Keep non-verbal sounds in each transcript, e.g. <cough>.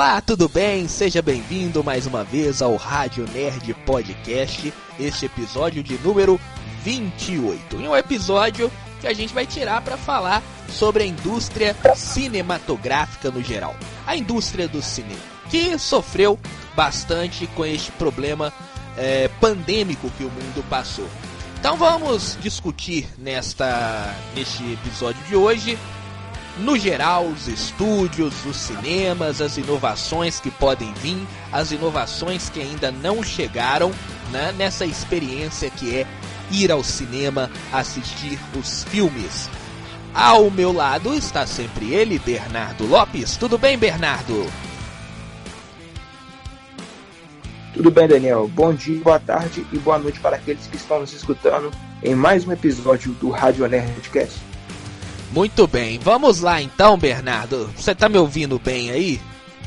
Olá, tudo bem? Seja bem-vindo mais uma vez ao Rádio Nerd Podcast, este episódio de número 28. E um episódio que a gente vai tirar para falar sobre a indústria cinematográfica no geral. A indústria do cinema, que sofreu bastante com este problema é, pandêmico que o mundo passou. Então vamos discutir nesta neste episódio de hoje no geral, os estúdios, os cinemas, as inovações que podem vir, as inovações que ainda não chegaram né, nessa experiência que é ir ao cinema assistir os filmes. Ao meu lado está sempre ele, Bernardo Lopes. Tudo bem, Bernardo? Tudo bem, Daniel. Bom dia, boa tarde e boa noite para aqueles que estão nos escutando em mais um episódio do Rádio Nerdcast. Muito bem, vamos lá então, Bernardo. Você tá me ouvindo bem aí?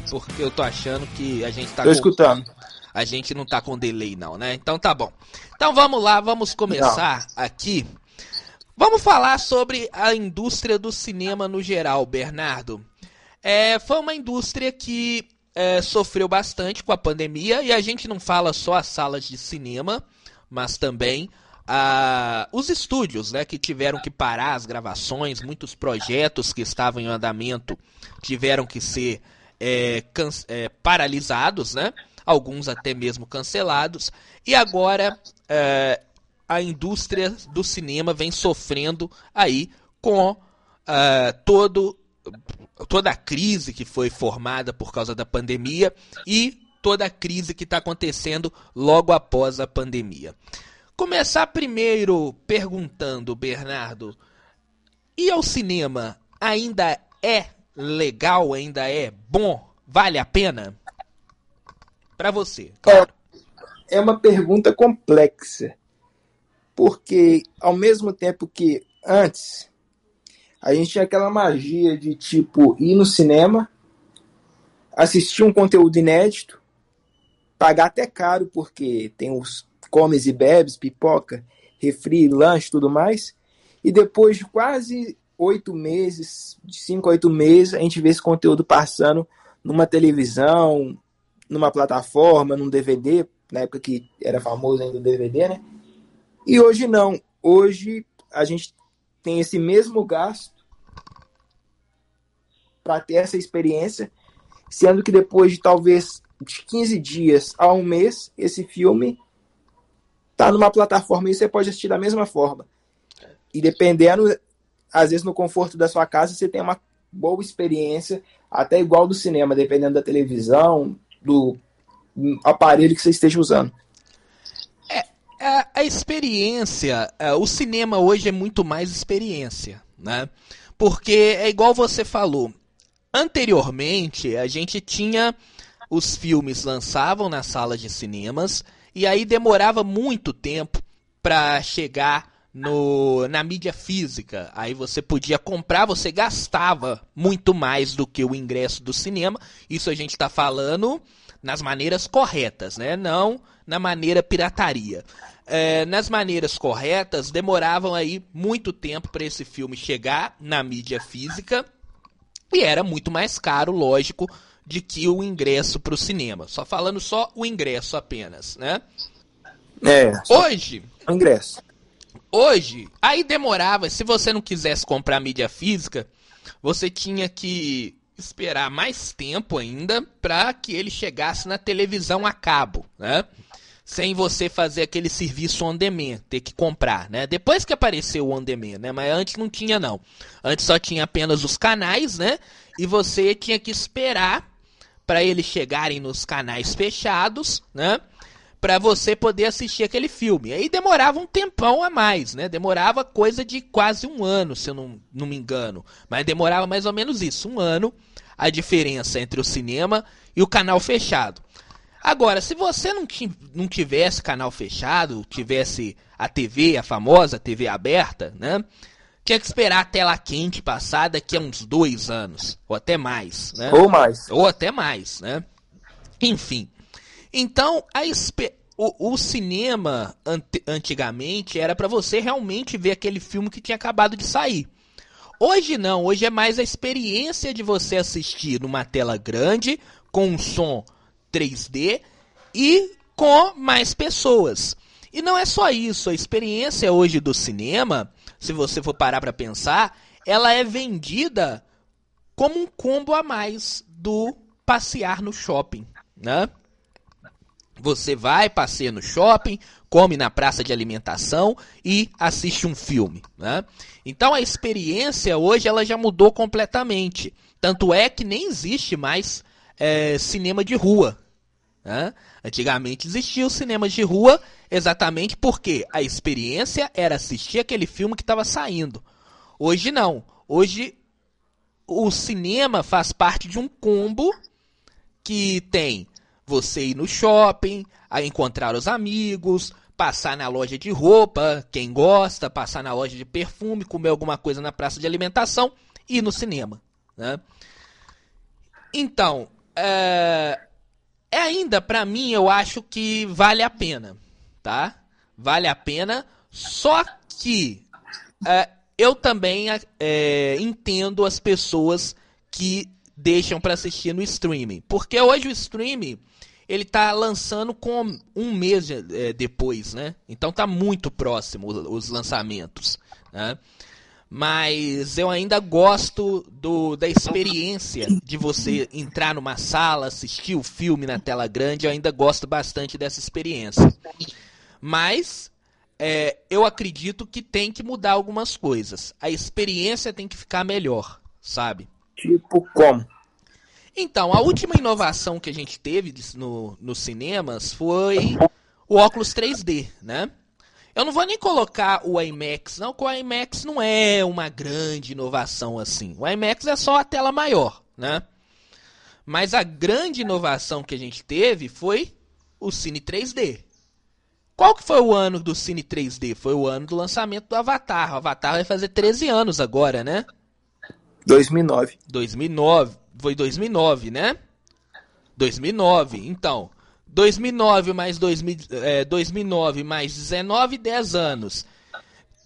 Porque eu tô achando que a gente tá Tô com... escutando. A gente não tá com delay não, né? Então tá bom. Então vamos lá, vamos começar não. aqui. Vamos falar sobre a indústria do cinema no geral, Bernardo. É, foi uma indústria que é, sofreu bastante com a pandemia e a gente não fala só as salas de cinema, mas também ah, os estúdios, né, que tiveram que parar as gravações, muitos projetos que estavam em andamento tiveram que ser é, é, paralisados, né? Alguns até mesmo cancelados. E agora é, a indústria do cinema vem sofrendo aí com ah, todo toda a crise que foi formada por causa da pandemia e toda a crise que está acontecendo logo após a pandemia. Começar primeiro perguntando, Bernardo, e ao cinema ainda é legal, ainda é bom? Vale a pena? Para você, claro. É, é uma pergunta complexa. Porque ao mesmo tempo que antes a gente tinha aquela magia de tipo ir no cinema, assistir um conteúdo inédito, pagar até caro porque tem os comes e bebes, pipoca, refri, lanche, tudo mais. E depois de quase oito meses, de cinco a oito meses, a gente vê esse conteúdo passando numa televisão, numa plataforma, num DVD, na época que era famoso ainda o DVD, né? E hoje não. Hoje a gente tem esse mesmo gasto para ter essa experiência, sendo que depois de talvez de 15 dias a um mês, esse filme tá numa plataforma e você pode assistir da mesma forma. E dependendo, às vezes no conforto da sua casa, você tem uma boa experiência, até igual do cinema, dependendo da televisão, do aparelho que você esteja usando. É, a, é, a experiência, é, o cinema hoje é muito mais experiência, né? Porque é igual você falou. Anteriormente, a gente tinha os filmes lançavam nas salas de cinemas e aí demorava muito tempo para chegar no, na mídia física. Aí você podia comprar, você gastava muito mais do que o ingresso do cinema. Isso a gente está falando nas maneiras corretas, né? Não na maneira pirataria. É, nas maneiras corretas, demoravam aí muito tempo para esse filme chegar na mídia física e era muito mais caro, lógico, de que o ingresso para o cinema. Só falando só o ingresso apenas, né? É. Hoje. O ingresso. Hoje, aí demorava. Se você não quisesse comprar mídia física, você tinha que esperar mais tempo ainda para que ele chegasse na televisão a cabo, né? Sem você fazer aquele serviço on demand, ter que comprar, né? Depois que apareceu o on demand, né? Mas antes não tinha não. Antes só tinha apenas os canais, né? E você tinha que esperar para eles chegarem nos canais fechados, né? Para você poder assistir aquele filme. Aí demorava um tempão a mais, né? Demorava coisa de quase um ano, se eu não, não me engano. Mas demorava mais ou menos isso, um ano, a diferença entre o cinema e o canal fechado. Agora, se você não, não tivesse canal fechado, tivesse a TV, a famosa TV aberta, né? Tinha que esperar a tela quente passar daqui a uns dois anos, ou até mais, né? Ou mais. Ou até mais, né? Enfim. Então, a o, o cinema antigamente era para você realmente ver aquele filme que tinha acabado de sair. Hoje não, hoje é mais a experiência de você assistir numa tela grande, com um som 3D e com mais pessoas. E não é só isso, a experiência hoje do cinema, se você for parar para pensar, ela é vendida como um combo a mais do passear no shopping, né? Você vai, passeia no shopping, come na praça de alimentação e assiste um filme, né? Então a experiência hoje ela já mudou completamente. Tanto é que nem existe mais é, cinema de rua. Né? Antigamente existia o cinema de rua exatamente porque a experiência era assistir aquele filme que estava saindo. Hoje não. Hoje o cinema faz parte de um combo que tem você ir no shopping, a encontrar os amigos, passar na loja de roupa, quem gosta, passar na loja de perfume, comer alguma coisa na praça de alimentação e ir no cinema. Né? Então, é, é ainda para mim eu acho que vale a pena, tá? Vale a pena, só que é, eu também é, entendo as pessoas que deixam para assistir no streaming, porque hoje o streaming ele tá lançando com um mês é, depois, né? Então tá muito próximo os lançamentos, né? Mas eu ainda gosto do, da experiência de você entrar numa sala, assistir o filme na tela grande. Eu ainda gosto bastante dessa experiência. Mas é, eu acredito que tem que mudar algumas coisas. A experiência tem que ficar melhor, sabe? Tipo como? Então, a última inovação que a gente teve no, nos cinemas foi o óculos 3D, né? Eu não vou nem colocar o IMAX, não, porque o IMAX não é uma grande inovação assim. O IMAX é só a tela maior, né? Mas a grande inovação que a gente teve foi o Cine 3D. Qual que foi o ano do Cine 3D? Foi o ano do lançamento do Avatar. O Avatar vai fazer 13 anos agora, né? 2009. 2009. Foi 2009, né? 2009. Então, 2009 mais 2000, é, 2009 mais 19, 10 anos.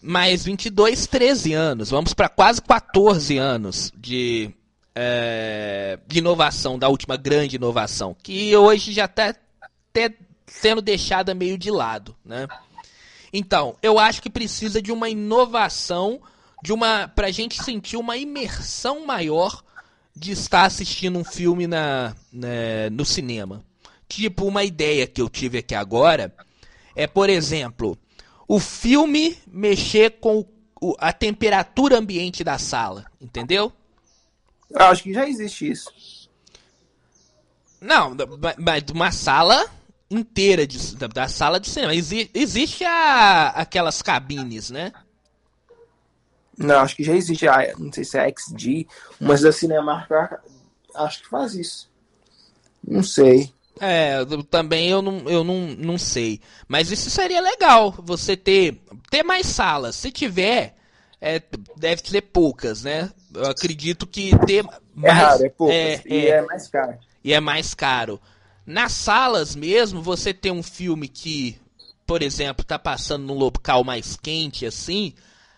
Mais 22, 13 anos. Vamos para quase 14 anos de, é, de inovação, da última grande inovação. Que hoje já está até sendo deixada meio de lado, né? Então, eu acho que precisa de uma inovação, de uma para a gente sentir uma imersão maior de estar assistindo um filme na, né, no cinema. Tipo, uma ideia que eu tive aqui agora é, por exemplo, o filme mexer com o, a temperatura ambiente da sala, entendeu? Eu acho que já existe isso. Não, mas uma sala inteira de, da, da, sala de cinema. Exi, existe a, aquelas cabines, né? Não, acho que já existe a, não sei se é a XG, mas a Cinemark acho que faz isso. Não sei. É, também eu não, eu não, não sei. Mas isso seria legal, você ter, ter mais salas. Se tiver, é, deve ser poucas, né? Eu acredito que ter mais. É raro, é poucas. É, e é, é mais caro. E é mais caro. Nas salas mesmo, você tem um filme que, por exemplo, tá passando num local mais quente assim,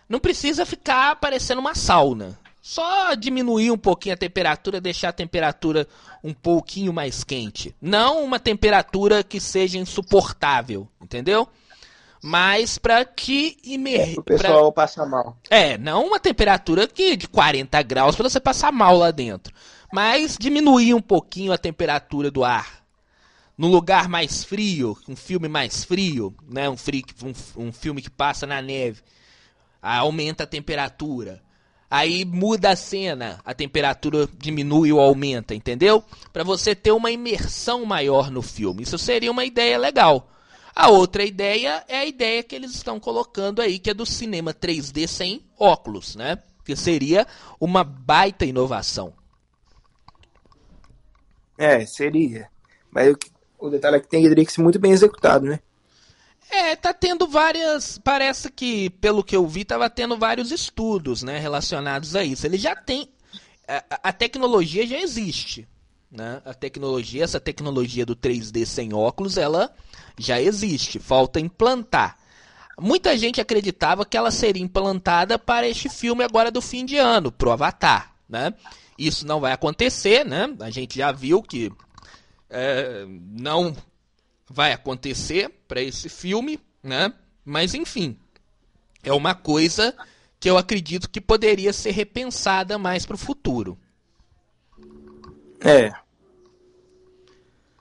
não precisa ficar parecendo uma sauna. Só diminuir um pouquinho a temperatura, deixar a temperatura um pouquinho mais quente. Não uma temperatura que seja insuportável, entendeu? Mas para te imergir. O pessoal pra... passar mal. É, não uma temperatura que de 40 graus para você passar mal lá dentro. Mas diminuir um pouquinho a temperatura do ar. No lugar mais frio, um filme mais frio, né? um, frio, um, um filme que passa na neve, aumenta a temperatura aí muda a cena, a temperatura diminui ou aumenta, entendeu? Para você ter uma imersão maior no filme. Isso seria uma ideia legal. A outra ideia é a ideia que eles estão colocando aí, que é do cinema 3D sem óculos, né? Que seria uma baita inovação. É, seria. Mas o, detalhe é que teria que ser muito bem executado, né? É, tá tendo várias. Parece que, pelo que eu vi, tava tendo vários estudos, né, relacionados a isso. Ele já tem. A, a tecnologia já existe. Né? A tecnologia, essa tecnologia do 3D sem óculos, ela já existe. Falta implantar. Muita gente acreditava que ela seria implantada para este filme agora do fim de ano, pro Avatar, né? Isso não vai acontecer, né? A gente já viu que é, não vai acontecer para esse filme, né? Mas enfim, é uma coisa que eu acredito que poderia ser repensada mais para o futuro. É.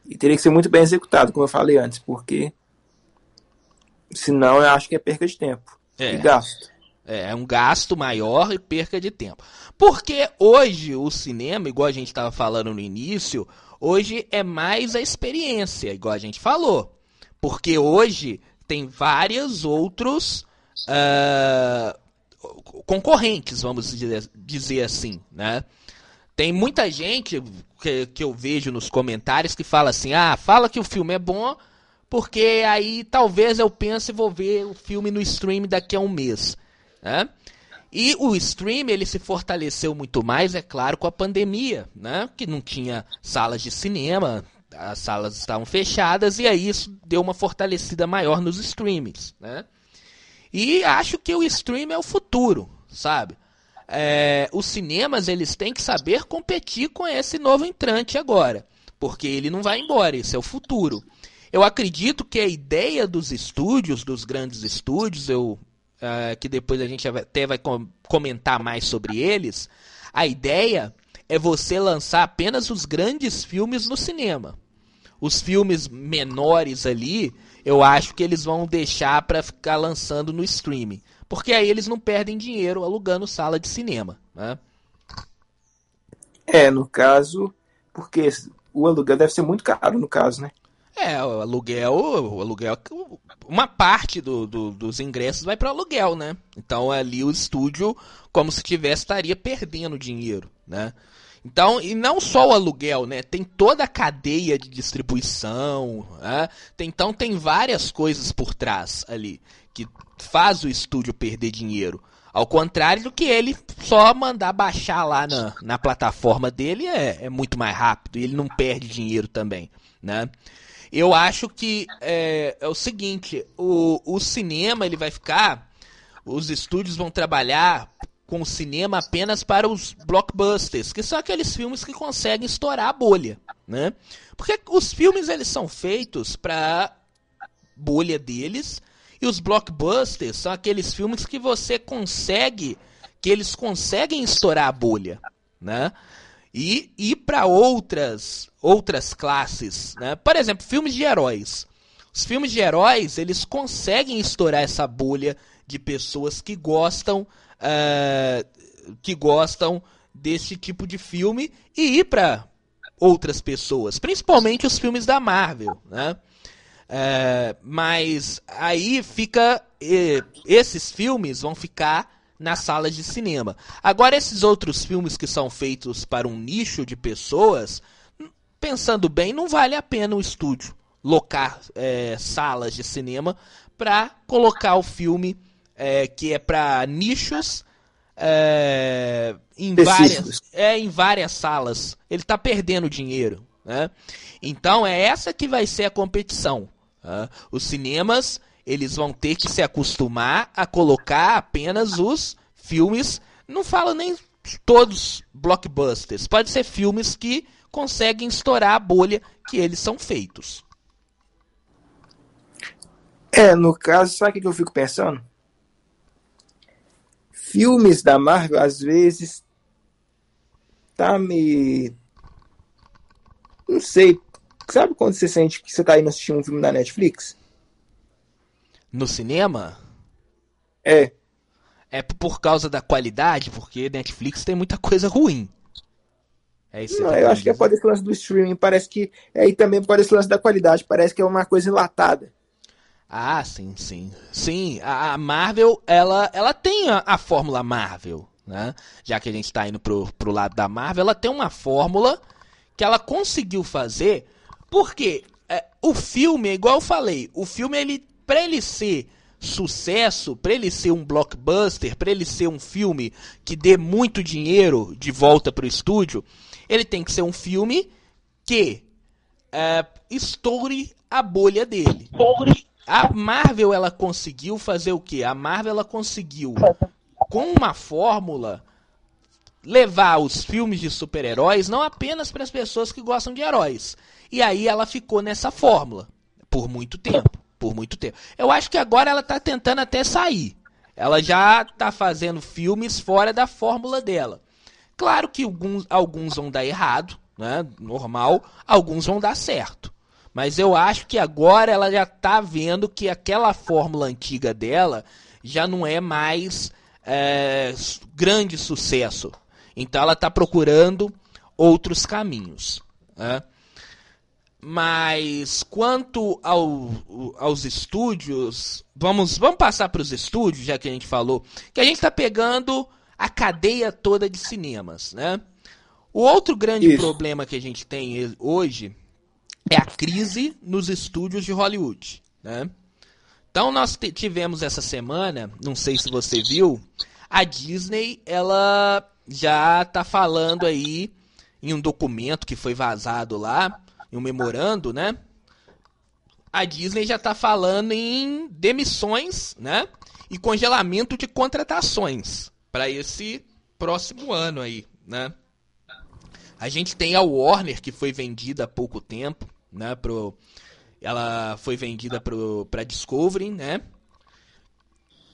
E teria que ser muito bem executado, como eu falei antes, porque senão eu acho que é perca de tempo é. e gasto. É, é um gasto maior e perca de tempo. Porque hoje o cinema, igual a gente estava falando no início, hoje é mais a experiência, igual a gente falou. Porque hoje tem vários outros uh, concorrentes, vamos dizer assim, né? Tem muita gente que, que eu vejo nos comentários que fala assim, ah, fala que o filme é bom, porque aí talvez eu pense e vou ver o filme no stream daqui a um mês. Né? E o stream ele se fortaleceu muito mais, é claro, com a pandemia, né? que não tinha salas de cinema, as salas estavam fechadas, e aí isso deu uma fortalecida maior nos streams. Né? E acho que o stream é o futuro, sabe? É, os cinemas eles têm que saber competir com esse novo entrante agora, porque ele não vai embora, esse é o futuro. Eu acredito que a ideia dos estúdios, dos grandes estúdios, eu, uh, que depois a gente até vai comentar mais sobre eles, a ideia é você lançar apenas os grandes filmes no cinema. Os filmes menores ali, eu acho que eles vão deixar para ficar lançando no streaming. Porque aí eles não perdem dinheiro alugando sala de cinema. Né? É, no caso, porque o aluguel deve ser muito caro no caso, né? É, o aluguel, o aluguel, uma parte do, do, dos ingressos vai para aluguel, né? Então ali o estúdio, como se tivesse, estaria perdendo dinheiro, né? Então, e não só o aluguel, né? Tem toda a cadeia de distribuição, né? tem, então tem várias coisas por trás ali que faz o estúdio perder dinheiro. Ao contrário do que ele só mandar baixar lá na, na plataforma dele é, é muito mais rápido e ele não perde dinheiro também, né? Eu acho que é, é o seguinte, o, o cinema ele vai ficar, os estúdios vão trabalhar com o cinema apenas para os blockbusters, que são aqueles filmes que conseguem estourar a bolha, né? Porque os filmes eles são feitos para bolha deles e os blockbusters são aqueles filmes que você consegue, que eles conseguem estourar a bolha, né? E ir para outras outras classes, né? Por exemplo, filmes de heróis. Os filmes de heróis eles conseguem estourar essa bolha de pessoas que gostam uh, que gostam desse tipo de filme e ir para outras pessoas, principalmente os filmes da Marvel, né? Uh, mas aí fica esses filmes vão ficar nas salas de cinema. Agora, esses outros filmes que são feitos para um nicho de pessoas, pensando bem, não vale a pena o estúdio locar é, salas de cinema para colocar o filme é, que é para nichos é, em, várias, é, em várias salas. Ele está perdendo dinheiro. Né? Então é essa que vai ser a competição. Tá? Os cinemas eles vão ter que se acostumar a colocar apenas os filmes, não falo nem todos blockbusters, pode ser filmes que conseguem estourar a bolha que eles são feitos. É, no caso, sabe o que eu fico pensando? Filmes da Marvel, às vezes, tá me. Não sei. Sabe quando você sente que você tá indo assistir um filme da Netflix? No cinema? É. É por causa da qualidade, porque Netflix tem muita coisa ruim. É isso Não, eu acho que é por esse lance do streaming, parece que. É aí também por esse lance da qualidade, parece que é uma coisa enlatada. Ah, sim, sim. Sim, a, Marvel, ela, ela tem a, a fórmula Marvel, né? Já que a gente está indo pro, pro lado da Marvel, ela tem uma fórmula que ela conseguiu fazer, porque é, o filme, igual eu falei, o filme, ele, pra ele ser sucesso, para ele ser um blockbuster, para ele ser um filme que dê muito dinheiro de volta para o estúdio, ele tem que ser um filme que é, estoure a bolha dele. A Marvel ela conseguiu fazer o que? A Marvel ela conseguiu com uma fórmula levar os filmes de super-heróis não apenas para as pessoas que gostam de heróis. E aí ela ficou nessa fórmula por muito tempo, por muito tempo. Eu acho que agora ela está tentando até sair. Ela já está fazendo filmes fora da fórmula dela. Claro que alguns, alguns vão dar errado, né? Normal, alguns vão dar certo. Mas eu acho que agora ela já está vendo que aquela fórmula antiga dela já não é mais é, grande sucesso. Então ela está procurando outros caminhos. Né? Mas quanto ao, aos estúdios, vamos, vamos passar para os estúdios, já que a gente falou, que a gente está pegando a cadeia toda de cinemas, né? O outro grande Isso. problema que a gente tem hoje é a crise nos estúdios de Hollywood, né? Então nós tivemos essa semana, não sei se você viu, a Disney ela já está falando aí em um documento que foi vazado lá em um memorando, né? A Disney já está falando em demissões, né? E congelamento de contratações para esse próximo ano aí, né? A gente tem a Warner que foi vendida há pouco tempo, né? Pro, ela foi vendida para Discovery, né?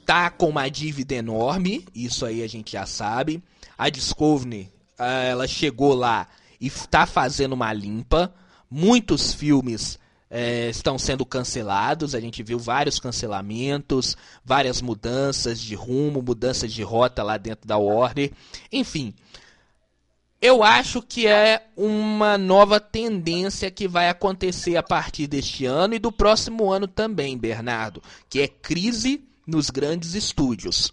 Tá com uma dívida enorme, isso aí a gente já sabe. A Discovery, ela chegou lá e está fazendo uma limpa muitos filmes é, estão sendo cancelados. A gente viu vários cancelamentos, várias mudanças de rumo, mudanças de rota lá dentro da Warner. Enfim, eu acho que é uma nova tendência que vai acontecer a partir deste ano e do próximo ano também, Bernardo, que é crise nos grandes estúdios.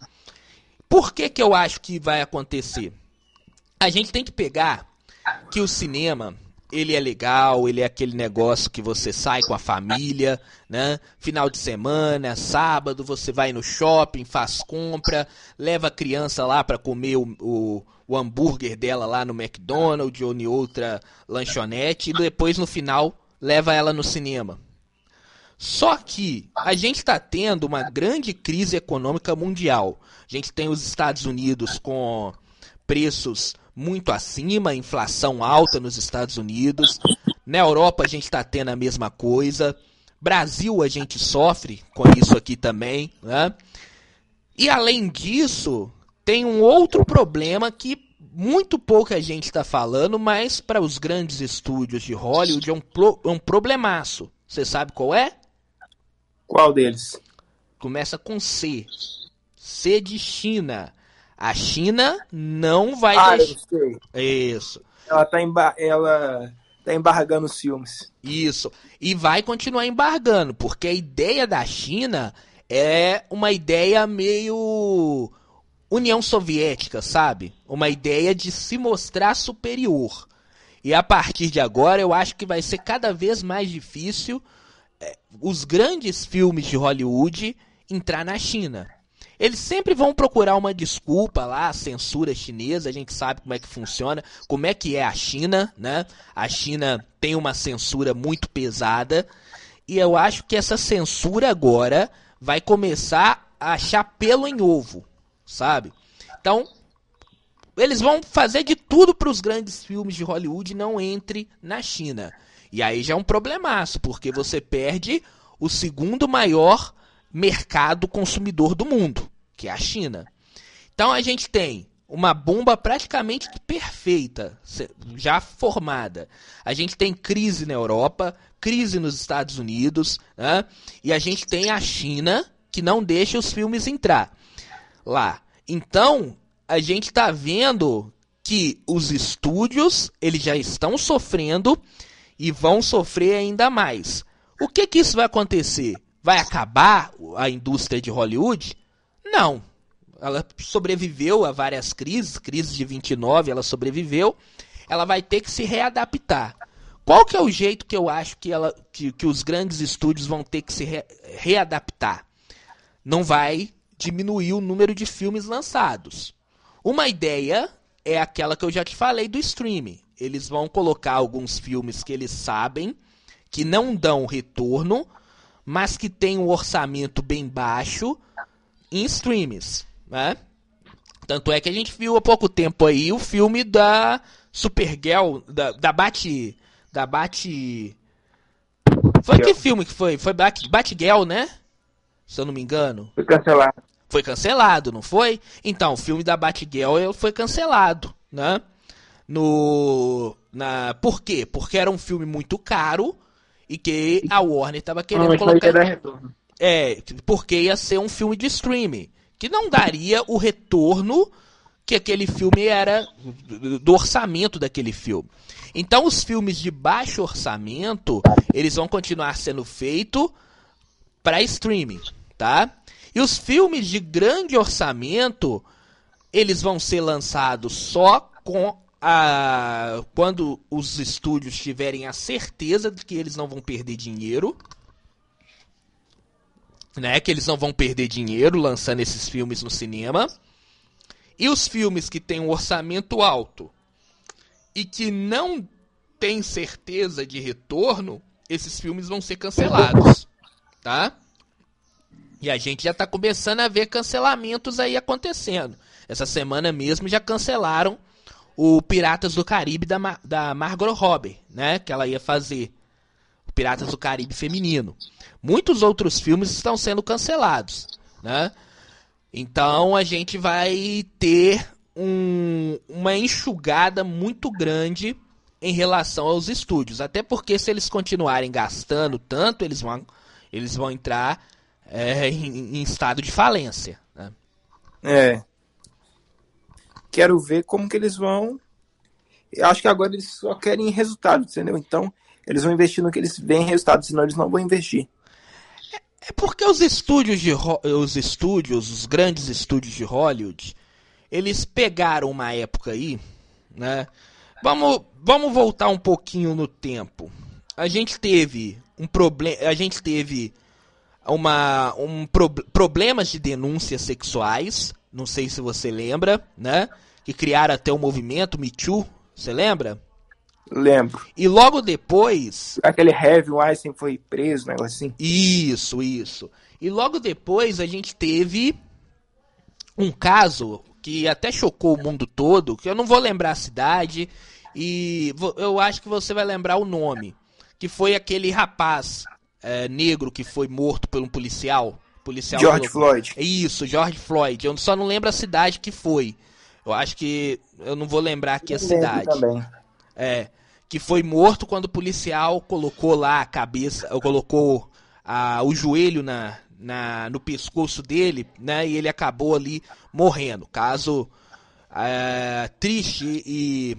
Por que, que eu acho que vai acontecer? A gente tem que pegar que o cinema ele é legal, ele é aquele negócio que você sai com a família, né? Final de semana, sábado, você vai no shopping, faz compra, leva a criança lá para comer o, o, o, hambúrguer dela lá no McDonald's ou em outra lanchonete e depois no final leva ela no cinema. Só que a gente está tendo uma grande crise econômica mundial. A gente tem os Estados Unidos com preços muito acima, inflação alta nos Estados Unidos. Na Europa a gente está tendo a mesma coisa. Brasil a gente sofre com isso aqui também. Né? E além disso, tem um outro problema que muito pouca gente está falando, mas para os grandes estúdios de Hollywood é um, pro, é um problemaço. Você sabe qual é? Qual deles? Começa com C. C de China. A China não vai ah, deixar. Eu sei. Isso. Ela está emba... ela tá embargando os filmes. Isso. E vai continuar embargando, porque a ideia da China é uma ideia meio União Soviética, sabe? Uma ideia de se mostrar superior. E a partir de agora eu acho que vai ser cada vez mais difícil é, os grandes filmes de Hollywood entrar na China. Eles sempre vão procurar uma desculpa lá, a censura chinesa, a gente sabe como é que funciona, como é que é a China, né? A China tem uma censura muito pesada, e eu acho que essa censura agora vai começar a achar pelo em ovo, sabe? Então, eles vão fazer de tudo para os grandes filmes de Hollywood não entre na China. E aí já é um problemaço, porque você perde o segundo maior mercado consumidor do mundo, que é a China. Então a gente tem uma bomba praticamente perfeita, já formada. A gente tem crise na Europa, crise nos Estados Unidos, né? e a gente tem a China que não deixa os filmes entrar lá. Então a gente está vendo que os estúdios eles já estão sofrendo e vão sofrer ainda mais. O que que isso vai acontecer? Vai acabar a indústria de Hollywood? Não. Ela sobreviveu a várias crises, crise de 29, ela sobreviveu. Ela vai ter que se readaptar. Qual que é o jeito que eu acho que, ela, que, que os grandes estúdios vão ter que se re, readaptar? Não vai diminuir o número de filmes lançados. Uma ideia é aquela que eu já te falei do streaming. Eles vão colocar alguns filmes que eles sabem que não dão retorno, mas que tem um orçamento bem baixo em streams, né? Tanto é que a gente viu há pouco tempo aí o filme da Supergirl, da, da Bat. Da Bat. Foi que filme que foi? Foi Bat, Batgirl, né? Se eu não me engano. Foi cancelado. Foi cancelado, não foi? Então, o filme da Batgirl foi cancelado, né? No. Na, por quê? Porque era um filme muito caro e que a Warner estava querendo colocar. É, porque ia ser um filme de streaming que não daria o retorno que aquele filme era do orçamento daquele filme. Então os filmes de baixo orçamento, eles vão continuar sendo feitos para streaming, tá? E os filmes de grande orçamento, eles vão ser lançados só com a quando os estúdios tiverem a certeza de que eles não vão perder dinheiro, né? Que eles não vão perder dinheiro lançando esses filmes no cinema. E os filmes que têm um orçamento alto e que não têm certeza de retorno, esses filmes vão ser cancelados, tá? E a gente já está começando a ver cancelamentos aí acontecendo. Essa semana mesmo já cancelaram o Piratas do Caribe da, da Margot Robbie, né? Que ela ia fazer. O Piratas do Caribe feminino. Muitos outros filmes estão sendo cancelados, né? Então a gente vai ter um, uma enxugada muito grande em relação aos estúdios. Até porque se eles continuarem gastando tanto, eles vão, eles vão entrar é, em, em, estado de falência. Né? É. Quero ver como que eles vão. Eu acho que agora eles só querem resultado, entendeu? Então, eles vão investir no que eles veem resultado, senão eles não vão investir. É porque os estúdios de os estúdios, os grandes estúdios de Hollywood, eles pegaram uma época aí, né? Vamos, vamos voltar um pouquinho no tempo. A gente teve um problema, a gente teve uma um pro, problemas de denúncias sexuais, não sei se você lembra, né? Que criaram até o movimento Me Too, você lembra? Lembro. E logo depois. Aquele Heavy Weinstein foi preso, um negócio assim. Isso, isso. E logo depois a gente teve um caso que até chocou o mundo todo, que eu não vou lembrar a cidade, e eu acho que você vai lembrar o nome. Que foi aquele rapaz é, negro que foi morto por um policial. Policial George Floyd. Isso, George Floyd. Eu só não lembro a cidade que foi. Eu acho que. Eu não vou lembrar aqui eu a cidade. Também. É que foi morto quando o policial colocou lá a cabeça, colocou a, o joelho na, na, no pescoço dele, né? E ele acabou ali morrendo. Caso é, triste e,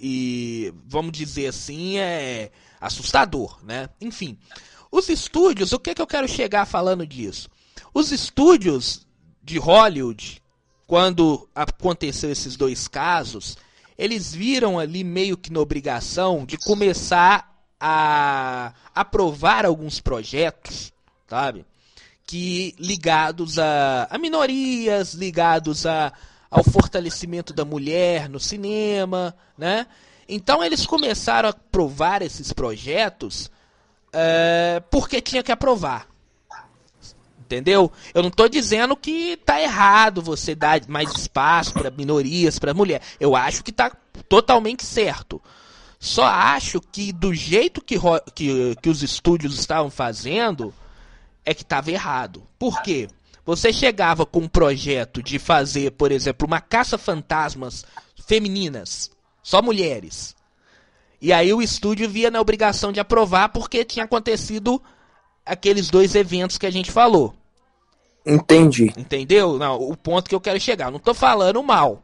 e, vamos dizer assim, é assustador, né? Enfim, os estúdios, o que, que eu quero chegar falando disso? Os estúdios de Hollywood, quando aconteceu esses dois casos, eles viram ali meio que na obrigação de começar a aprovar alguns projetos, sabe? Que ligados a, a minorias, ligados a, ao fortalecimento da mulher no cinema, né? Então eles começaram a aprovar esses projetos é, porque tinha que aprovar. Entendeu? Eu não estou dizendo que tá errado você dar mais espaço para minorias, para mulher. Eu acho que tá totalmente certo. Só acho que do jeito que, que, que os estúdios estavam fazendo, é que estava errado. Por quê? Você chegava com um projeto de fazer, por exemplo, uma caça-fantasmas femininas, só mulheres. E aí o estúdio via na obrigação de aprovar porque tinha acontecido aqueles dois eventos que a gente falou. Entendi. Entendeu? Não, o ponto que eu quero chegar. não tô falando mal.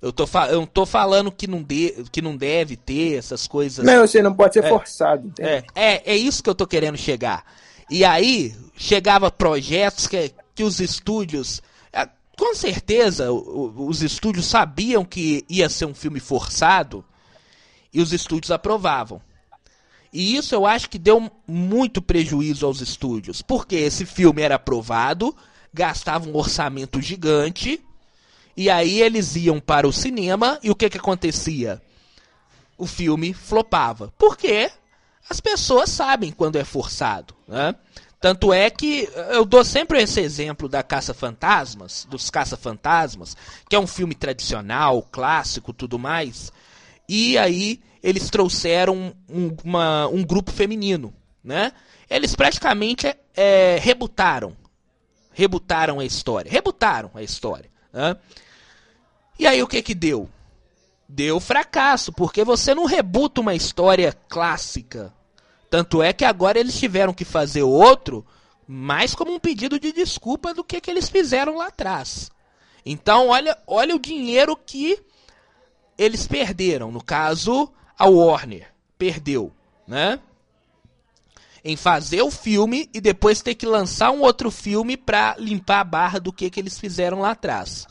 Eu, tô eu não tô falando que não, de, que não deve ter essas coisas. Não, você não pode ser é, forçado. É, é, é isso que eu tô querendo chegar. E aí, chegava projetos que, que os estúdios. Com certeza, os estúdios sabiam que ia ser um filme forçado e os estúdios aprovavam. E isso eu acho que deu muito prejuízo aos estúdios, porque esse filme era aprovado, gastava um orçamento gigante, e aí eles iam para o cinema e o que que acontecia? O filme flopava. Porque as pessoas sabem quando é forçado, né? Tanto é que eu dou sempre esse exemplo da Caça Fantasmas, dos Caça Fantasmas, que é um filme tradicional, clássico, tudo mais. E aí eles trouxeram um, uma, um grupo feminino, né? Eles praticamente é, rebutaram, rebutaram a história, rebutaram a história. Né? E aí o que que deu? Deu fracasso, porque você não rebuta uma história clássica, tanto é que agora eles tiveram que fazer outro mais como um pedido de desculpa do que, que eles fizeram lá atrás. Então, olha, olha o dinheiro que eles perderam. No caso, a Warner perdeu, né? Em fazer o filme e depois ter que lançar um outro filme para limpar a barra do que, que eles fizeram lá atrás.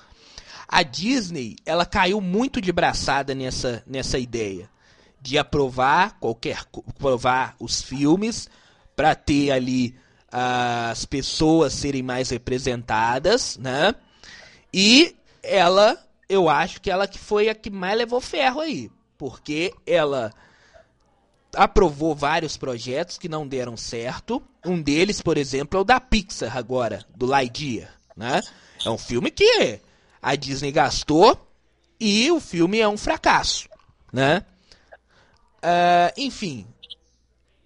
A Disney, ela caiu muito de braçada nessa, nessa ideia de aprovar qualquer aprovar os filmes para ter ali as pessoas serem mais representadas, né? E ela, eu acho que ela que foi a que mais levou ferro aí, porque ela aprovou vários projetos que não deram certo. Um deles, por exemplo, é o da Pixar agora, do Lightyear, né? É um filme que a Disney gastou e o filme é um fracasso, né? Uh, enfim,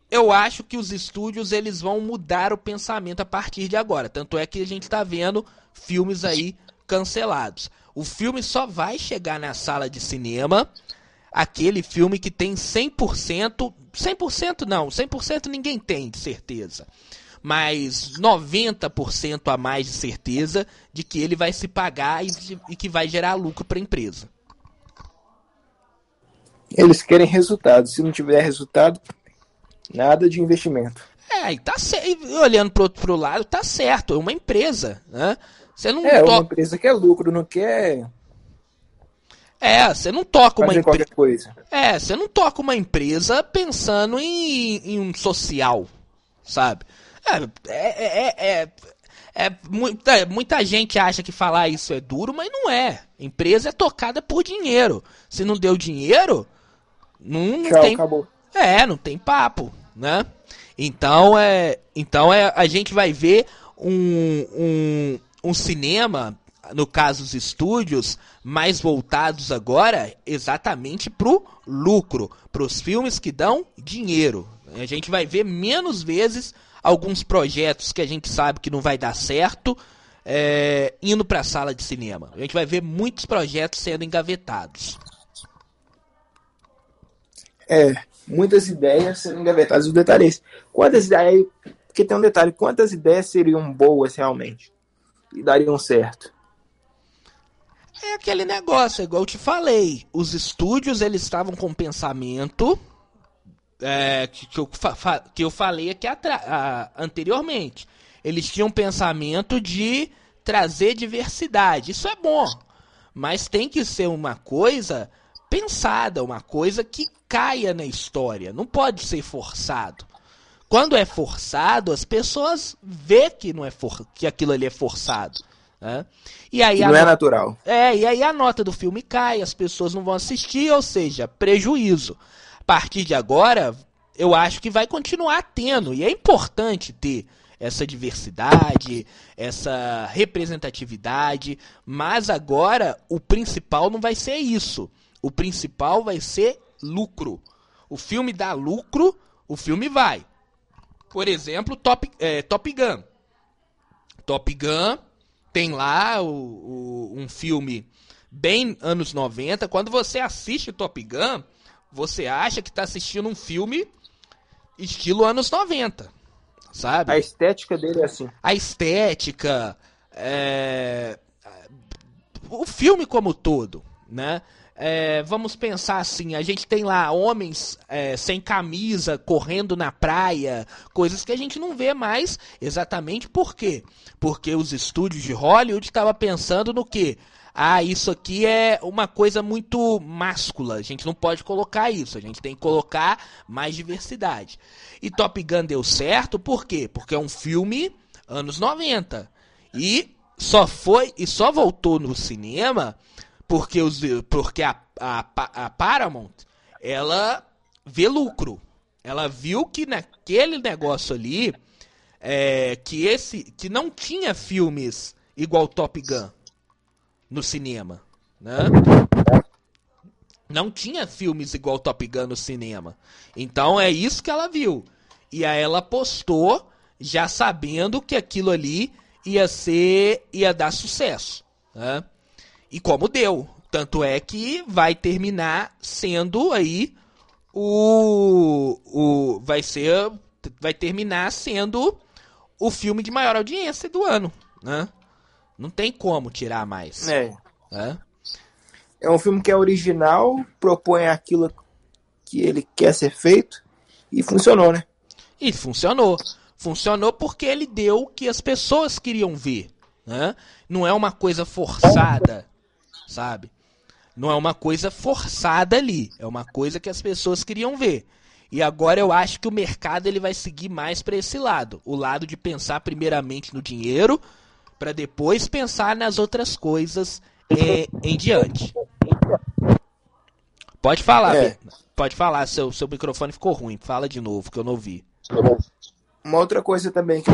eu acho que os estúdios eles vão mudar o pensamento a partir de agora. Tanto é que a gente está vendo filmes aí cancelados. O filme só vai chegar na sala de cinema aquele filme que tem 100%, 100% não, 100% ninguém tem de certeza. Mas 90% a mais de certeza de que ele vai se pagar e, e que vai gerar lucro para a empresa. Eles querem resultado. Se não tiver resultado, nada de investimento. É, e tá olhando pro outro lado, tá certo. É uma empresa, né? Você não é, to... uma empresa que é lucro, não quer. É, você não toca uma empresa. coisa. É, você não toca uma empresa pensando em, em um social, sabe? É, é, é, é, é, muita, muita gente acha que falar isso é duro, mas não é. Empresa é tocada por dinheiro. Se não deu dinheiro, não, não Tchau, tem. Acabou. É, não tem papo, né? Então é, então é, a gente vai ver um, um, um cinema, no caso os estúdios, mais voltados agora exatamente pro lucro, pros filmes que dão dinheiro. A gente vai ver menos vezes alguns projetos que a gente sabe que não vai dar certo é, indo para a sala de cinema. A gente vai ver muitos projetos sendo engavetados. É, muitas ideias sendo engavetadas. O detalhe é. Quantas ideias. Porque tem um detalhe: quantas ideias seriam boas realmente? E dariam certo? É aquele negócio, igual eu te falei. Os estúdios eles estavam com pensamento é, que, que, eu, que eu falei aqui a, anteriormente. Eles tinham pensamento de trazer diversidade. Isso é bom. Mas tem que ser uma coisa pensada, uma coisa que caia na história. Não pode ser forçado. Quando é forçado, as pessoas vê que não é for... que aquilo ali é forçado. Né? E aí não é natural. É, e aí a nota do filme cai, as pessoas não vão assistir, ou seja, prejuízo. A partir de agora, eu acho que vai continuar tendo, e é importante ter essa diversidade, essa representatividade, mas agora o principal não vai ser isso. O principal vai ser lucro. O filme dá lucro, o filme vai. Por exemplo, Top, é, Top Gun. Top Gun tem lá o, o, um filme bem anos 90. Quando você assiste Top Gun, você acha que está assistindo um filme estilo anos 90. Sabe? A estética dele é assim. A estética. É... O filme como todo, né? É, vamos pensar assim, a gente tem lá homens é, sem camisa correndo na praia, coisas que a gente não vê mais exatamente por quê? Porque os estúdios de Hollywood estavam pensando no que? Ah, isso aqui é uma coisa muito máscula, a gente não pode colocar isso, a gente tem que colocar mais diversidade. E Top Gun deu certo, por quê? Porque é um filme anos 90. E só foi e só voltou no cinema porque, os, porque a, a, a Paramount, ela vê lucro. Ela viu que naquele negócio ali é, que esse que não tinha filmes igual Top Gun no cinema, né? Não tinha filmes igual Top Gun no cinema. Então é isso que ela viu. E aí ela postou já sabendo que aquilo ali ia ser ia dar sucesso, né? E como deu, tanto é que vai terminar sendo aí o o vai ser vai terminar sendo o filme de maior audiência do ano, né? Não tem como tirar mais. É. É, é um filme que é original, propõe aquilo que ele quer ser feito e funcionou, né? E funcionou. Funcionou porque ele deu o que as pessoas queriam ver, né? Não é uma coisa forçada, sabe? Não é uma coisa forçada ali, é uma coisa que as pessoas queriam ver. E agora eu acho que o mercado ele vai seguir mais para esse lado, o lado de pensar primeiramente no dinheiro, para depois pensar nas outras coisas é, em diante. Pode falar, é. pode falar, seu, seu microfone ficou ruim. Fala de novo, que eu não ouvi. Uma outra coisa também que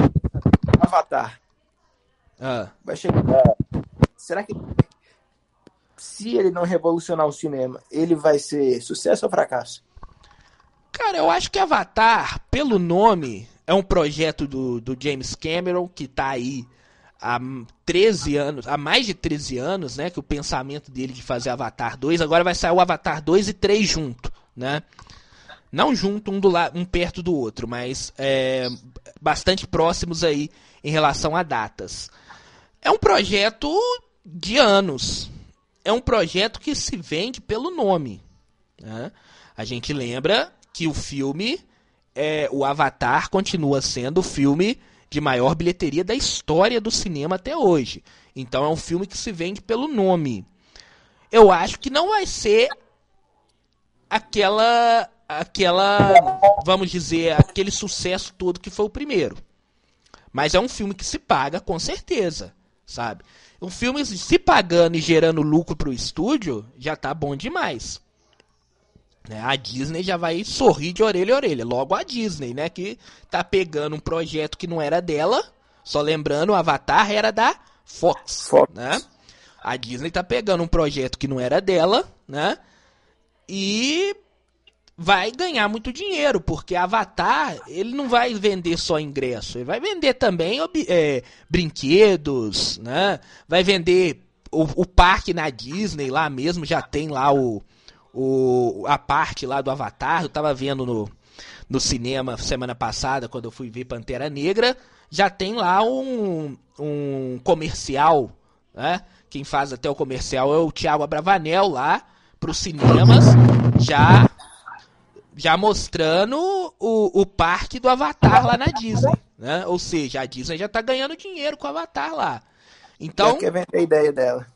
Avatar. Ah. Vai chegar. Será que se ele não revolucionar o cinema, ele vai ser sucesso ou fracasso? Cara, eu acho que Avatar, pelo nome, é um projeto do, do James Cameron que tá aí há 13 anos, há mais de 13 anos, né? Que o pensamento dele de fazer Avatar 2, agora vai sair o Avatar 2 e 3 junto, né? Não junto, um, do la um perto do outro, mas é, bastante próximos aí em relação a datas. É um projeto de anos. É um projeto que se vende pelo nome. Né? A gente lembra que o filme, é, o Avatar, continua sendo o filme de maior bilheteria da história do cinema até hoje. Então é um filme que se vende pelo nome. Eu acho que não vai ser aquela aquela, vamos dizer, aquele sucesso todo que foi o primeiro. Mas é um filme que se paga com certeza, sabe? Um filme se pagando e gerando lucro para o estúdio já tá bom demais. Né? A Disney já vai sorrir de orelha a orelha. Logo a Disney, né? Que tá pegando um projeto que não era dela. Só lembrando, o Avatar era da Fox, Fox. né? A Disney tá pegando um projeto que não era dela, né? E vai ganhar muito dinheiro, porque Avatar, ele não vai vender só ingresso, ele vai vender também é, brinquedos, né? Vai vender o, o parque na Disney lá mesmo, já tem lá o, o, a parte lá do Avatar, eu tava vendo no, no cinema semana passada, quando eu fui ver Pantera Negra, já tem lá um, um comercial, né? Quem faz até o comercial é o Thiago Abravanel lá para os cinemas, já já mostrando o, o parque do Avatar lá na Disney, né? Ou seja, a Disney já tá ganhando dinheiro com o Avatar lá. Então, já quer vender a ideia dela.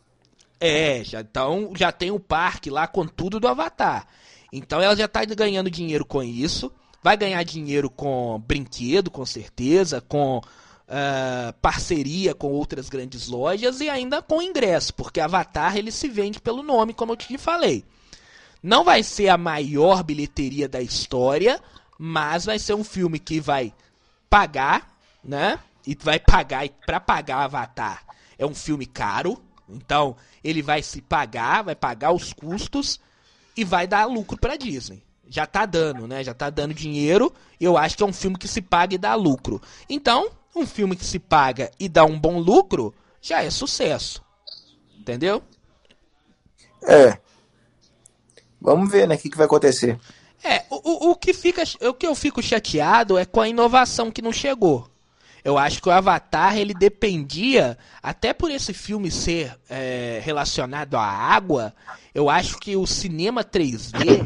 É, já, então já tem o parque lá com tudo do Avatar. Então ela já está ganhando dinheiro com isso. Vai ganhar dinheiro com brinquedo, com certeza, com uh, parceria com outras grandes lojas e ainda com ingresso, porque Avatar ele se vende pelo nome, como eu te falei. Não vai ser a maior bilheteria da história, mas vai ser um filme que vai pagar, né? E vai pagar, para pagar Avatar é um filme caro, então, ele vai se pagar, vai pagar os custos e vai dar lucro para Disney. Já tá dando, né? Já tá dando dinheiro. Eu acho que é um filme que se paga e dá lucro. Então, um filme que se paga e dá um bom lucro já é sucesso. Entendeu? É. Vamos ver, né? O que, que vai acontecer. É, o, o, que fica, o que eu fico chateado é com a inovação que não chegou. Eu acho que o Avatar ele dependia, até por esse filme ser é, relacionado à água, eu acho que o cinema 3D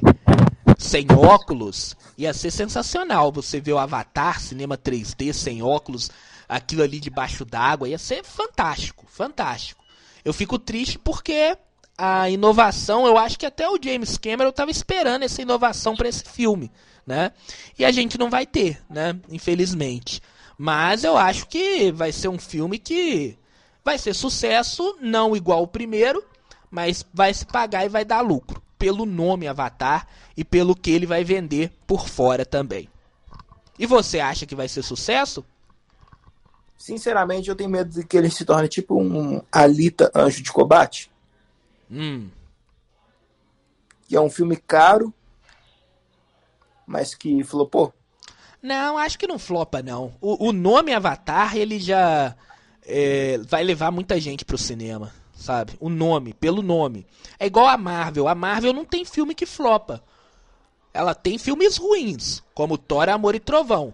sem óculos ia ser sensacional. Você vê o Avatar, cinema 3D sem óculos, aquilo ali debaixo d'água, ia ser fantástico, fantástico. Eu fico triste porque a inovação, eu acho que até o James Cameron estava esperando essa inovação para esse filme, né? E a gente não vai ter, né? Infelizmente. Mas eu acho que vai ser um filme que vai ser sucesso, não igual o primeiro, mas vai se pagar e vai dar lucro. Pelo nome Avatar e pelo que ele vai vender por fora também. E você acha que vai ser sucesso? Sinceramente, eu tenho medo de que ele se torne tipo um Alita Anjo de Combate. Hum. Que é um filme caro, mas que flopou. Não, acho que não flopa, não. O, o nome Avatar, ele já é, vai levar muita gente pro cinema, sabe? O nome, pelo nome. É igual a Marvel. A Marvel não tem filme que flopa. Ela tem filmes ruins, como Thor, Amor e Trovão.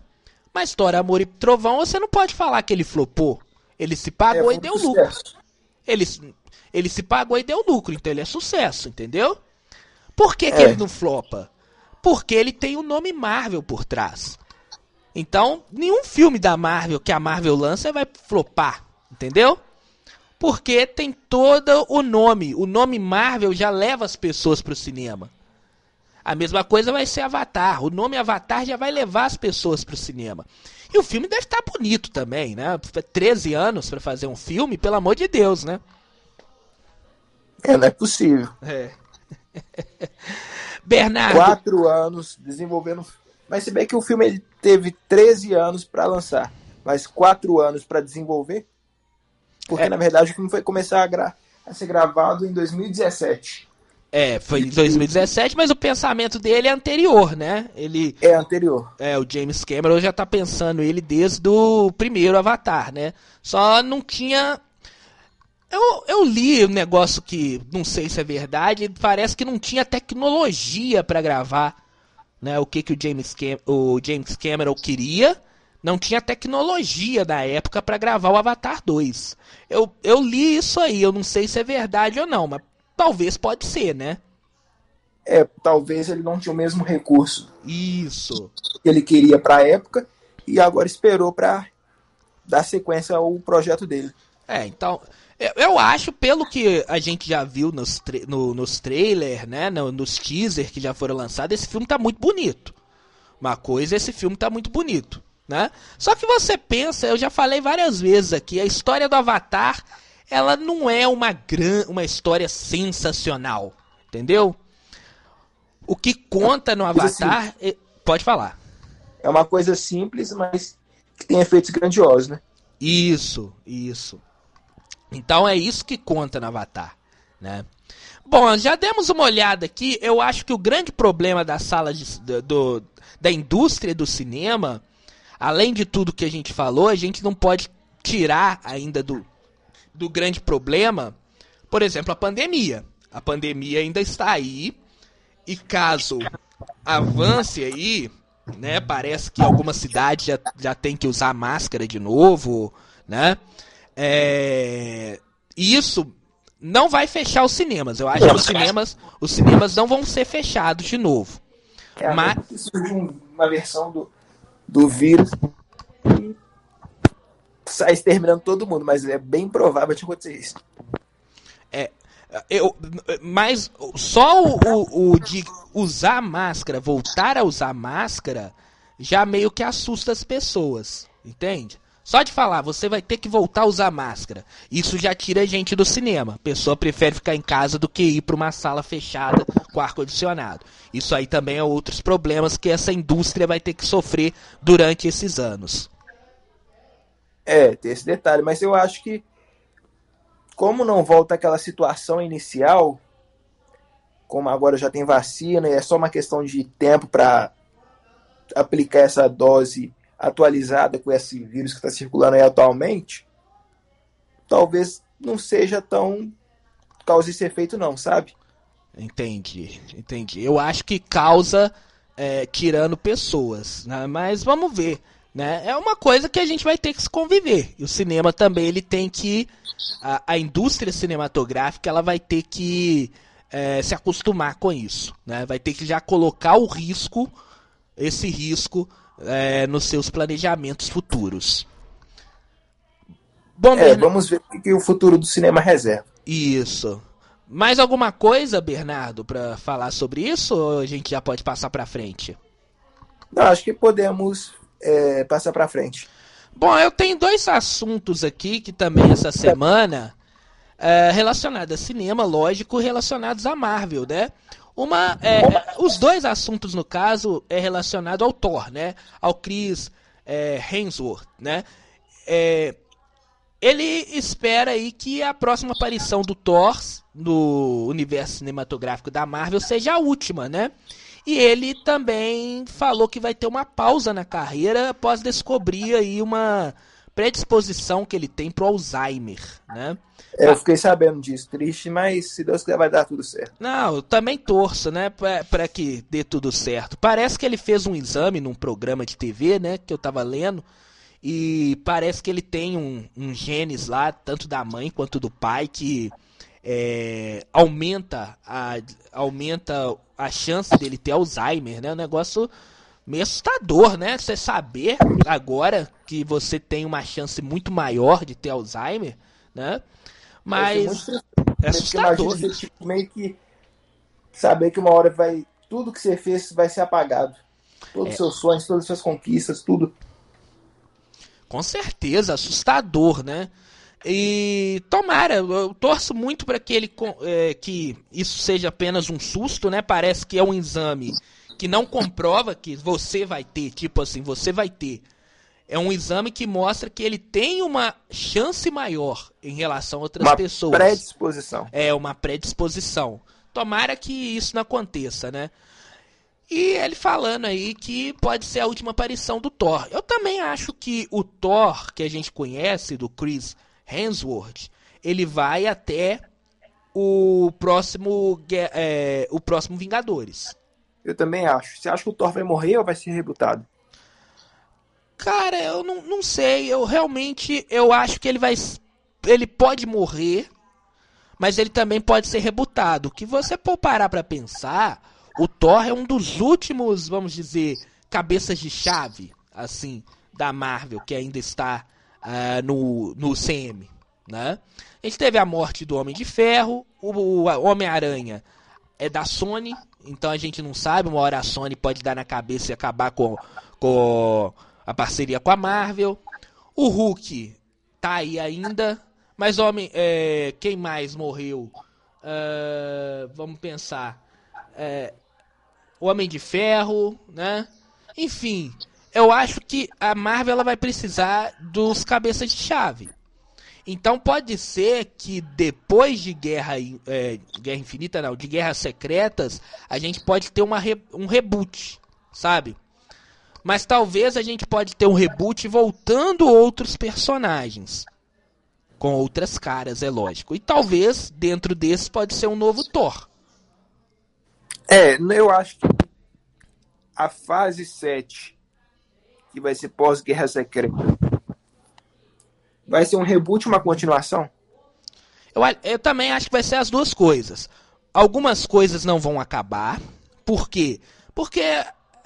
Mas Thor, Amor e Trovão, você não pode falar que ele flopou. Ele se pagou É, e deu lucro. Ele, ele se pagou e deu lucro, então ele é sucesso, entendeu? Por que, que É. ele não flopa? Porque ele tem o nome Marvel por trás. Então, nenhum filme da Marvel que a Marvel lança vai flopar, entendeu? Porque tem todo o nome. O nome Marvel já leva as pessoas pro cinema. A mesma coisa vai ser Avatar. O nome Avatar já vai levar as pessoas pro cinema. E o filme deve estar bonito também, né? 13 anos pra fazer um filme, pelo amor de Deus, né? É, não é possível. É. <laughs> Bernardo, Quatro anos desenvolvendo. Mas se bem que o filme ele teve 13 anos para lançar, mas quatro anos para desenvolver. Porque É. na verdade o filme foi começar a, gra- a ser gravado em 2017. é, foi em 2017, mas o pensamento dele é anterior, né? Ele, É anterior. é, o James Cameron já tá pensando ele desde o primeiro Avatar, né? Só não tinha eu, eu li um negócio que não sei se é verdade, parece que não tinha tecnologia pra gravar, né? O que que o James, Cam o James Cameron queria, não tinha tecnologia na época pra gravar o Avatar 2. Eu, eu li isso aí, eu não sei se é verdade ou não, mas talvez pode ser, né? É, talvez ele não tinha o mesmo recurso Isso. que ele queria para a época e agora esperou para dar sequência ao projeto dele. É, então, eu, acho, pelo que a gente já viu nos, tra no, nos trailers, né, no- nos teasers que já foram lançados, esse filme tá muito bonito. Uma coisa, esse filme tá muito bonito, né? Só que você pensa, eu já falei várias vezes aqui, a história do Avatar, ela não é uma gran, uma história sensacional, entendeu? O que conta no Avatar, é- pode falar. É uma coisa simples, mas que tem efeitos grandiosos, né? Isso, isso. Então é isso que conta no Avatar, né? Bom, já demos uma olhada aqui. Eu acho que o grande problema da sala de, do, da indústria do cinema, além de tudo que a gente falou, a gente não pode tirar ainda do, do grande problema, por exemplo, a pandemia. A pandemia ainda está aí e caso avance aí, né? Parece que algumas cidades já, já tem que usar máscara de novo, né? É, isso não vai fechar os cinemas. Eu acho que os cinemas, os cinemas não vão ser fechados de novo. É, Mas- que surge um- uma versão do, do vírus e sai exterminando todo mundo, mas é bem provável de acontecer isso. Eu, mas só o, o, o de usar máscara, voltar a usar máscara, já meio que assusta as pessoas, entende? Só de falar, você vai ter que voltar a usar máscara. Isso já tira a gente do cinema. A pessoa prefere ficar em casa do que ir para uma sala fechada com ar-condicionado. Isso aí também é outros problemas que essa indústria vai ter que sofrer durante esses anos. É, tem esse detalhe, mas eu acho que como não volta aquela situação inicial, como agora já tem vacina e é só uma questão de tempo para aplicar essa dose atualizada com esse vírus que está circulando aí atualmente, talvez não seja tão cause esse efeito não, sabe? Entendi, entendi. Eu acho que causa é, tirando pessoas, né? Mas vamos ver, né? É uma coisa que a gente vai ter que se conviver. E o cinema também ele tem que a, a indústria cinematográfica ela vai ter que é, se acostumar com isso, né? Vai ter que já colocar o risco, esse risco é, nos seus planejamentos futuros. Bom, É, Bernardo, vamos ver o que, o futuro do cinema reserva. isso. Mais alguma coisa, Bernardo, pra falar sobre isso ou a gente já pode passar pra frente? Não, acho que podemos é, passar para frente. Bom, eu tenho dois assuntos aqui que também essa semana é, relacionados a cinema, lógico, relacionados a Marvel, né? Uma, é, os dois assuntos no caso é relacionado ao Thor, né? Ao Chris é, Hemsworth, né? É, ele espera aí que a próxima aparição do Thor no universo cinematográfico da Marvel seja a última, né? E ele também falou que vai ter uma pausa na carreira após descobrir aí uma predisposição que ele tem pro Alzheimer, né? É, eu fiquei sabendo disso, triste, mas se Deus quiser vai dar tudo certo. Não, eu também torço, né, para que dê tudo certo. Parece que ele fez um exame num programa de TV, né, que eu tava lendo, e parece que ele tem um, um genes lá, tanto da mãe quanto do pai, que é, aumenta, a, aumenta a chance dele ter Alzheimer, né? Um negócio meio assustador, né? Você saber agora que você tem uma chance muito maior de ter Alzheimer, né? Mas é assustador. Você, tipo, meio que saber que uma hora vai tudo que você fez vai ser apagado. Todos os é. seus sonhos, todas as suas conquistas, tudo. Com certeza, assustador, né? E tomara, eu torço muito para que ele é, que isso seja apenas um susto, né? Parece que é um exame que não comprova que você vai ter, tipo assim, você vai ter. É um exame que mostra que ele tem uma chance maior em relação a outras uma pessoas. Predisposição. É, uma predisposição. Tomara que isso não aconteça, né? E ele falando aí que pode ser a última aparição do Thor. Eu também acho que o Thor que a gente conhece, do Chris Hemsworth, ele vai até o próximo, é, o próximo Vingadores. Eu também acho. Você acha que o Thor vai morrer ou vai ser rebutado? Cara, eu não, não sei. Eu realmente eu acho que ele vai. Ele pode morrer, mas ele também pode ser rebutado. Que você for parar pra pensar, o Thor é um dos últimos, vamos dizer, cabeças de chave, assim, da Marvel, que ainda está uh, no, no CM. Né? A gente teve a morte do Homem de Ferro, o, o Homem-Aranha é da Sony, então a gente não sabe, uma hora a Sony pode dar na cabeça e acabar com, com a parceria com a Marvel. O Hulk tá aí ainda, mas homem, é, quem mais morreu? Uh, vamos pensar. É, o Homem de Ferro, né? Enfim, eu acho que a Marvel ela vai precisar dos cabeças de chave. Então pode ser que depois de Guerra, é, Guerra Infinita, não, de Guerras Secretas, a gente pode ter uma re, um reboot, sabe? Mas talvez a gente pode ter um reboot voltando outros personagens. Com outras caras, é lógico. E talvez dentro desse pode ser um novo Thor. É, eu acho que a fase 7 que vai ser pós-Guerra Secreta. Vai ser um reboot, uma continuação? Eu, eu também acho que vai ser as duas coisas. Algumas coisas não vão acabar. Por quê? Porque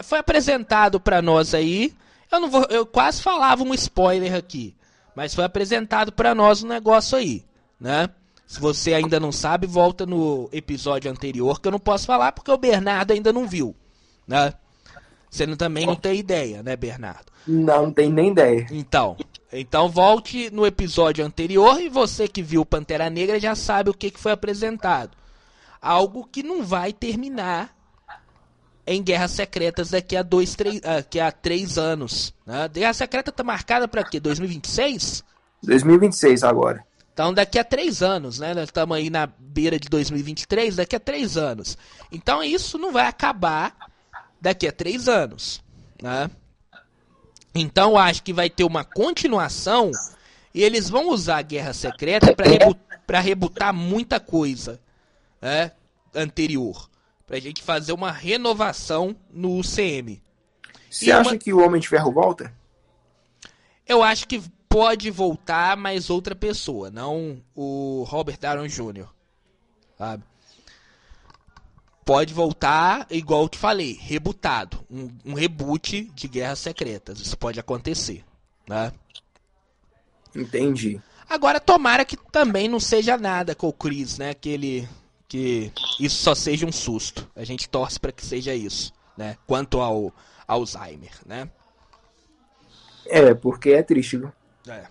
foi apresentado para nós aí. Eu não vou, eu quase falava um spoiler aqui, mas foi apresentado para nós um negócio aí, né? Se você ainda não sabe, volta no episódio anterior que eu não posso falar porque o Bernardo ainda não viu, né? Você não, também não tem ideia, né, Bernardo? Não, não tem nem ideia. Então, então volte no episódio anterior e você que viu Pantera Negra já sabe o que, que foi apresentado. Algo que não vai terminar em Guerras Secretas daqui a dois, três, daqui a três anos. Né? Guerra Secreta tá marcada para quê? 2026? 2026 agora. Então daqui a três anos, né? Nós estamos aí na beira de 2023, daqui a três anos. Então isso não vai acabar daqui a três anos. Né? Então acho que vai ter uma continuação e eles vão usar a Guerra Secreta para rebu rebutar muita coisa né, anterior. Pra gente fazer uma renovação no UCM. Você acha uma... que o Homem de Ferro volta? Eu acho que pode voltar, mas outra pessoa, não o Robert Downey Jr. Sabe? Pode voltar, igual eu te falei, rebutado. Um, um reboot de Guerras Secretas. Isso pode acontecer. Né? Entendi. Agora, tomara que também não seja nada com o Chris, né? Que ele. Que isso só seja um susto. A gente torce para que seja isso, né? Quanto ao Alzheimer, né? É, porque é triste, viu? É.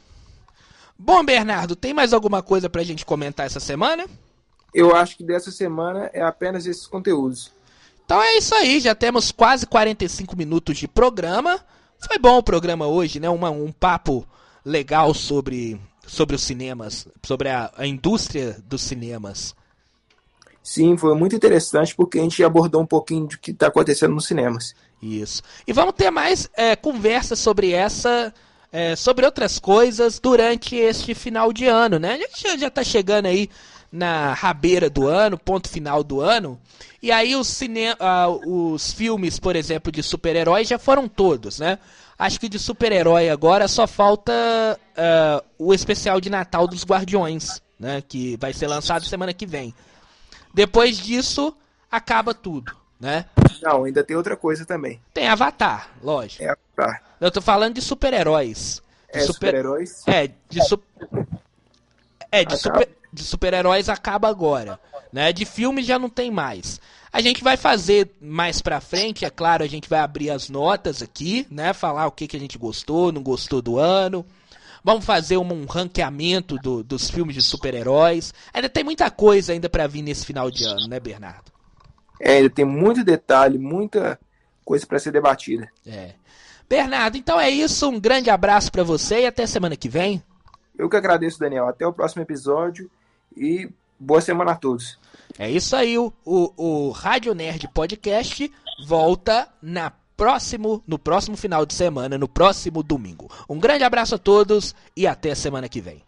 Bom, Bernardo, tem mais alguma coisa pra gente comentar essa semana? Eu acho que dessa semana é apenas esses conteúdos. Então é isso aí, já temos quase 45 minutos de programa. Foi bom o programa hoje, né? Uma, um papo legal sobre sobre os cinemas, sobre a, a indústria dos cinemas. Sim, foi muito interessante porque a gente abordou um pouquinho do que está acontecendo nos cinemas. Isso. E vamos ter mais é, conversas sobre essa, é, sobre outras coisas durante este final de ano, né? A gente já está chegando aí na rabeira do ano, ponto final do ano. E aí os, cine... Uh, os filmes, por exemplo, de super-heróis já foram todos, né? Acho que de super-herói agora só falta uh, o especial de Natal dos Guardiões, né? Que vai ser lançado semana que vem. Depois disso, acaba tudo, né? Não, ainda tem outra coisa também. Tem Avatar, lógico. É Avatar. Eu tô falando de super-heróis. É, super-heróis? É, de su... É, de super de super-heróis acaba agora, né? De filmes já não tem mais. A gente vai fazer mais pra frente, é claro, a gente vai abrir as notas aqui, né? Falar o que, que a gente gostou, não gostou do ano. Vamos fazer um, um ranqueamento do, dos filmes de super-heróis. Ainda tem muita coisa ainda para vir nesse final de ano, né, Bernardo? É, ainda tem muito detalhe, muita coisa para ser debatida. É. Bernardo, então é isso. Um grande abraço para você e até semana que vem. Eu que agradeço, Daniel. Até o próximo episódio e boa semana a todos. É isso aí, o, o, o Rádio Nerd Podcast volta na próximo, no próximo final de semana, no próximo domingo. Um grande abraço a todos e até semana que vem.